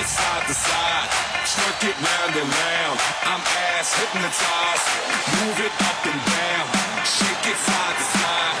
it side to side, twerk it round and round. I'm ass hypnotized, move it up and down, shake it side to side.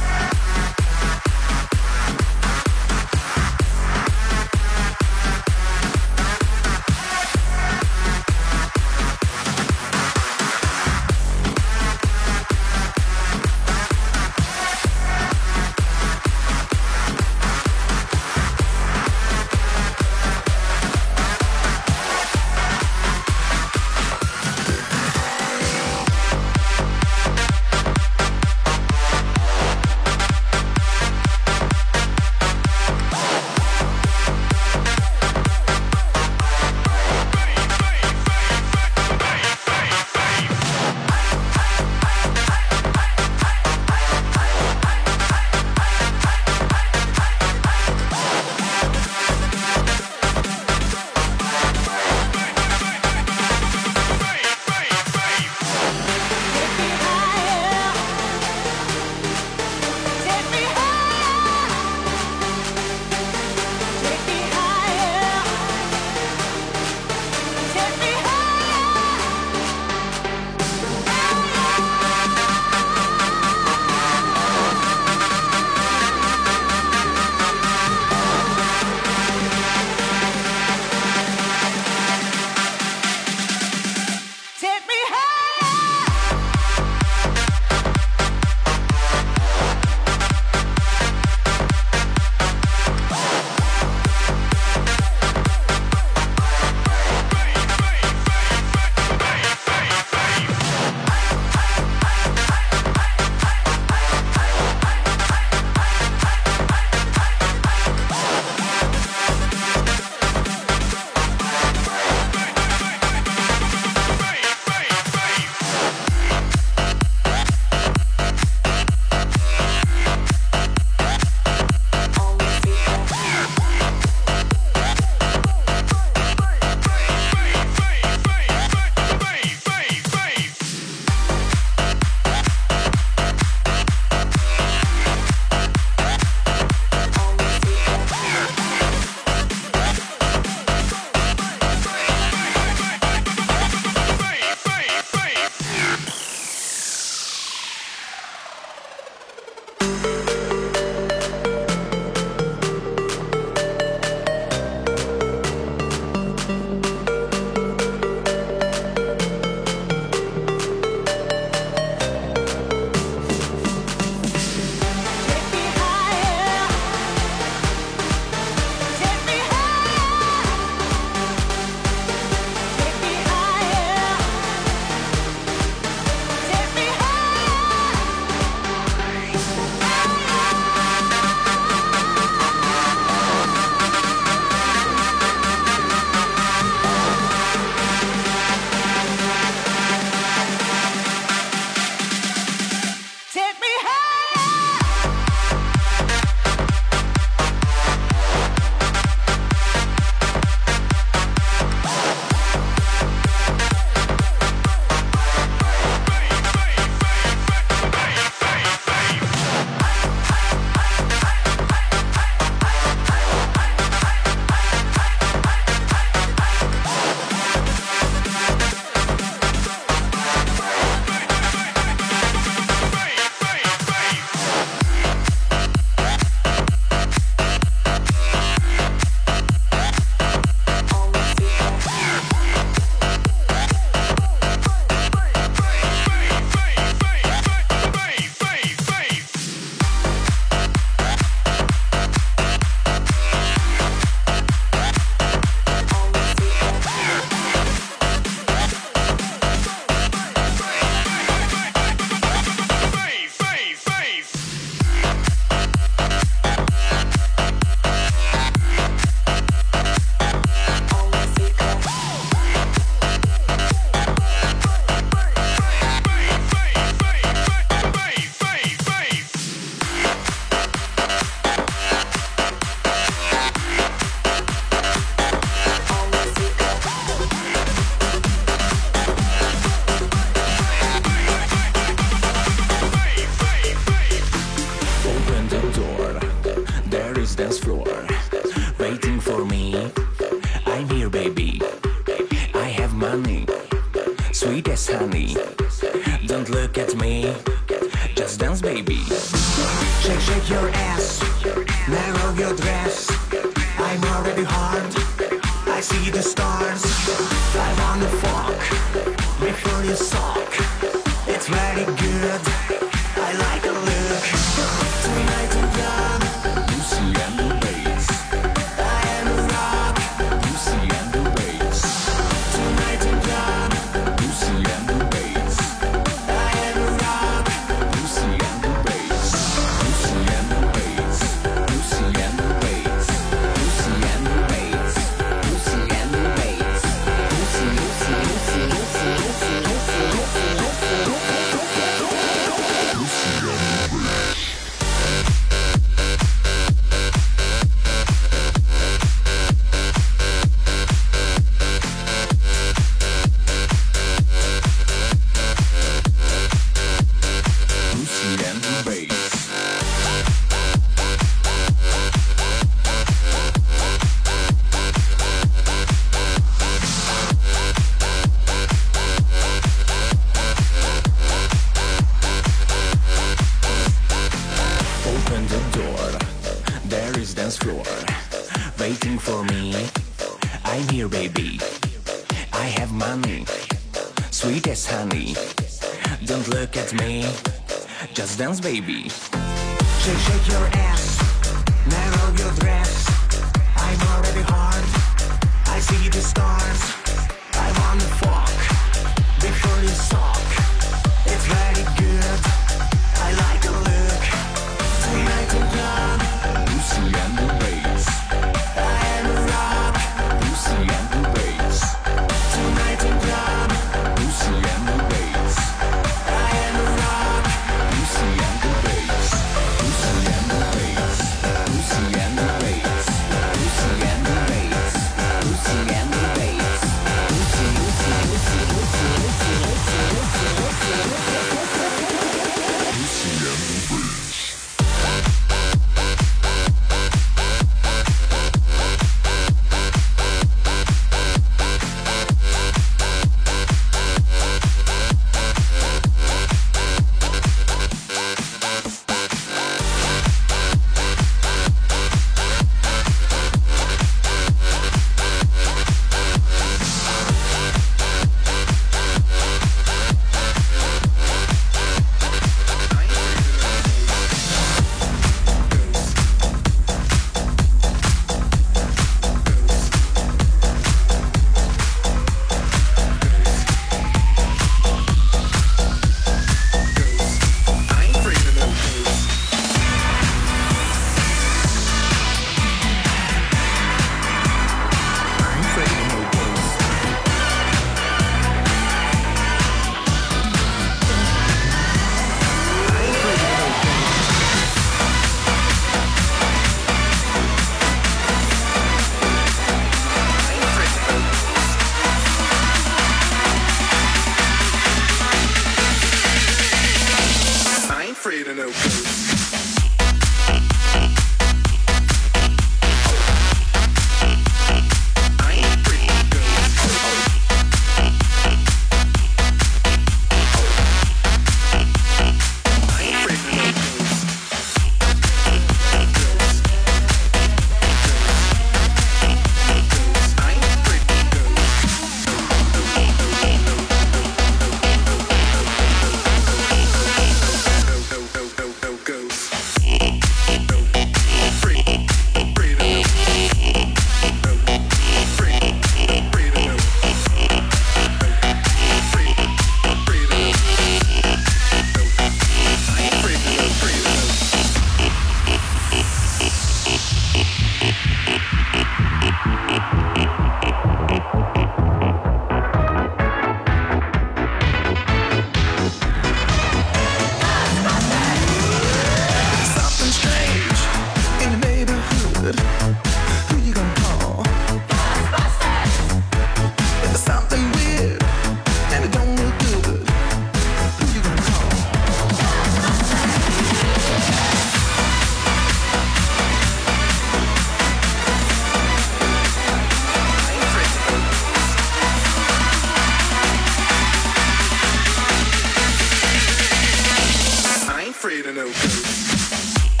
create don't code.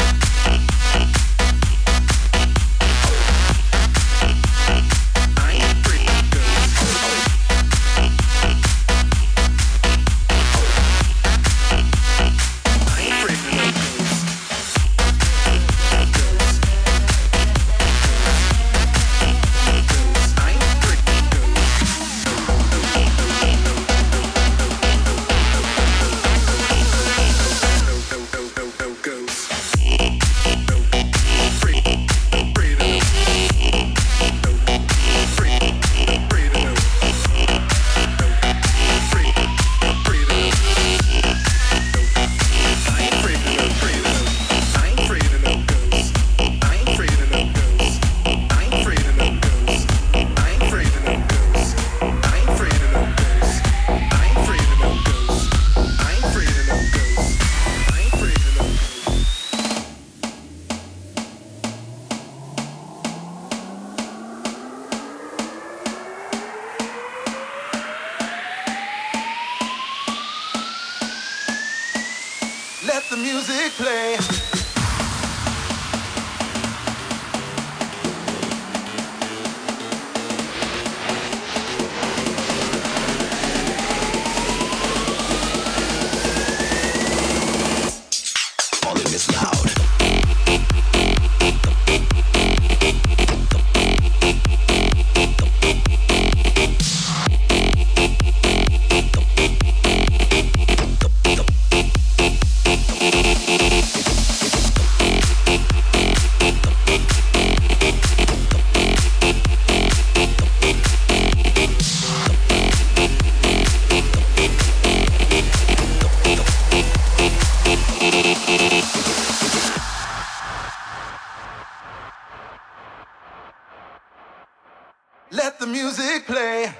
Let the music play.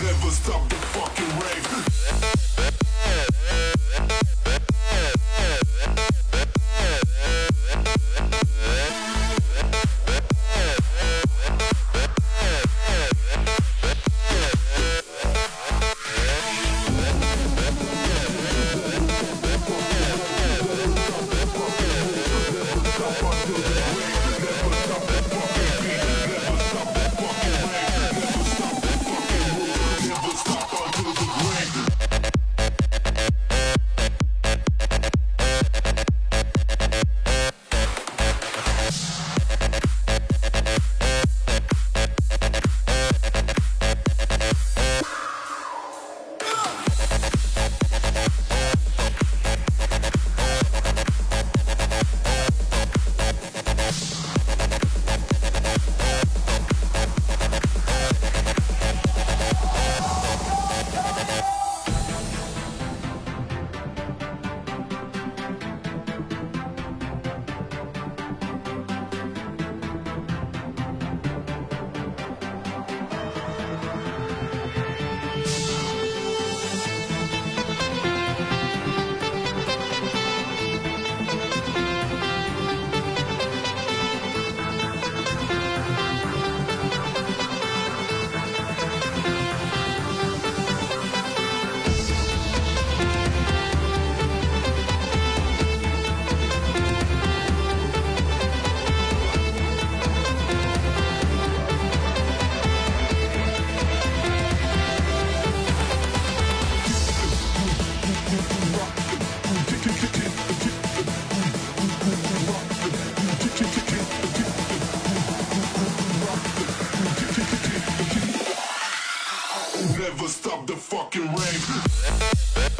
Never stop. bad, bad, bad.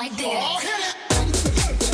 Like this.